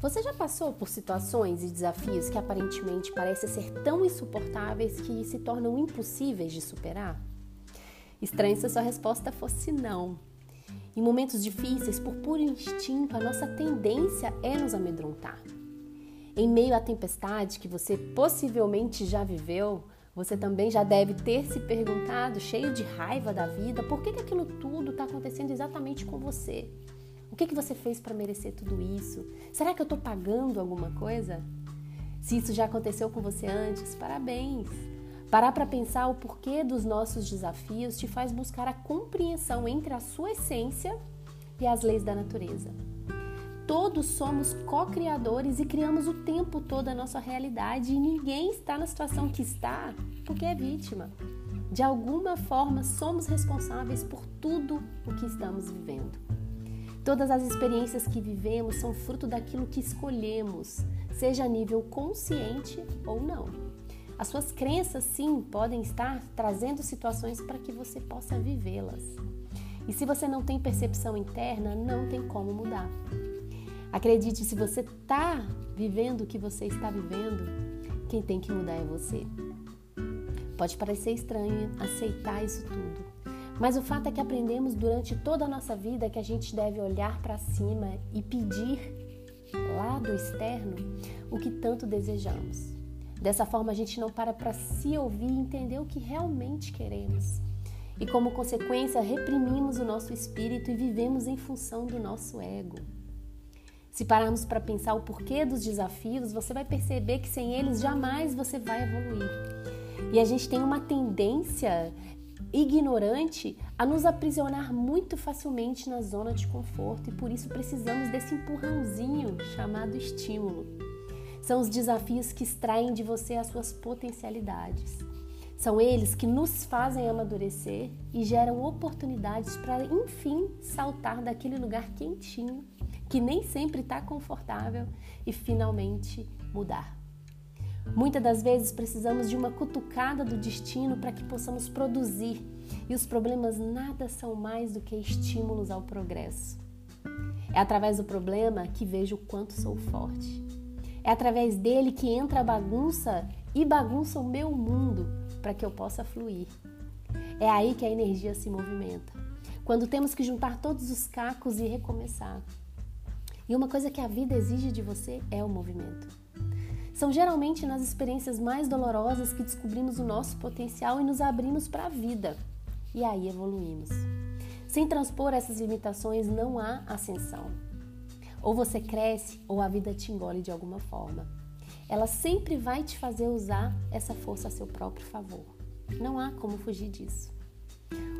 Você já passou por situações e desafios que aparentemente parecem ser tão insuportáveis que se tornam impossíveis de superar? Estranho se a sua resposta fosse não. Em momentos difíceis, por puro instinto, a nossa tendência é nos amedrontar. Em meio à tempestade que você possivelmente já viveu, você também já deve ter se perguntado, cheio de raiva da vida, por que, que aquilo tudo está acontecendo exatamente com você? O que, que você fez para merecer tudo isso? Será que eu estou pagando alguma coisa? Se isso já aconteceu com você antes, parabéns! Parar para pensar o porquê dos nossos desafios te faz buscar a compreensão entre a sua essência e as leis da natureza. Todos somos co-criadores e criamos o tempo todo a nossa realidade e ninguém está na situação que está porque é vítima. De alguma forma, somos responsáveis por tudo o que estamos vivendo. Todas as experiências que vivemos são fruto daquilo que escolhemos, seja a nível consciente ou não. As suas crenças, sim, podem estar trazendo situações para que você possa vivê-las. E se você não tem percepção interna, não tem como mudar. Acredite, se você está vivendo o que você está vivendo, quem tem que mudar é você. Pode parecer estranho aceitar isso tudo, mas o fato é que aprendemos durante toda a nossa vida que a gente deve olhar para cima e pedir lá do externo o que tanto desejamos. Dessa forma, a gente não para para se ouvir e entender o que realmente queremos. E como consequência, reprimimos o nosso espírito e vivemos em função do nosso ego. Se pararmos para pensar o porquê dos desafios, você vai perceber que sem eles jamais você vai evoluir. E a gente tem uma tendência ignorante a nos aprisionar muito facilmente na zona de conforto e por isso precisamos desse empurrãozinho chamado estímulo. São os desafios que extraem de você as suas potencialidades. São eles que nos fazem amadurecer e geram oportunidades para, enfim, saltar daquele lugar quentinho, que nem sempre está confortável, e finalmente mudar. Muitas das vezes precisamos de uma cutucada do destino para que possamos produzir, e os problemas nada são mais do que estímulos ao progresso. É através do problema que vejo o quanto sou forte. É através dele que entra a bagunça e bagunça o meu mundo para que eu possa fluir. É aí que a energia se movimenta. Quando temos que juntar todos os cacos e recomeçar. E uma coisa que a vida exige de você é o movimento. São geralmente nas experiências mais dolorosas que descobrimos o nosso potencial e nos abrimos para a vida. E aí evoluímos. Sem transpor essas limitações não há ascensão. Ou você cresce ou a vida te engole de alguma forma. Ela sempre vai te fazer usar essa força a seu próprio favor. Não há como fugir disso.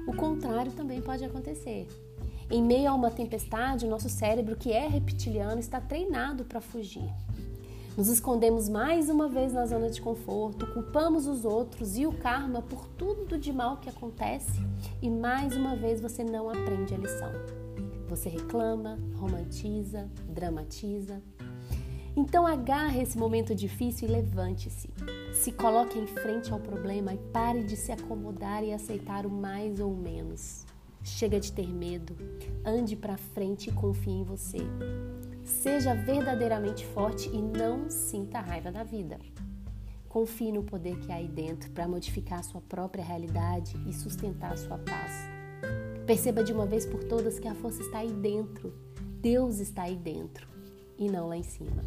O contrário também pode acontecer. Em meio a uma tempestade, o nosso cérebro, que é reptiliano, está treinado para fugir. Nos escondemos mais uma vez na zona de conforto, culpamos os outros e o karma por tudo de mal que acontece e mais uma vez você não aprende a lição. Você reclama, romantiza, dramatiza. Então agarre esse momento difícil e levante-se. Se coloque em frente ao problema e pare de se acomodar e aceitar o mais ou menos. Chega de ter medo, ande para frente e confie em você. Seja verdadeiramente forte e não sinta a raiva da vida. Confie no poder que há aí dentro para modificar a sua própria realidade e sustentar a sua paz. Perceba de uma vez por todas que a força está aí dentro. Deus está aí dentro e não lá em cima.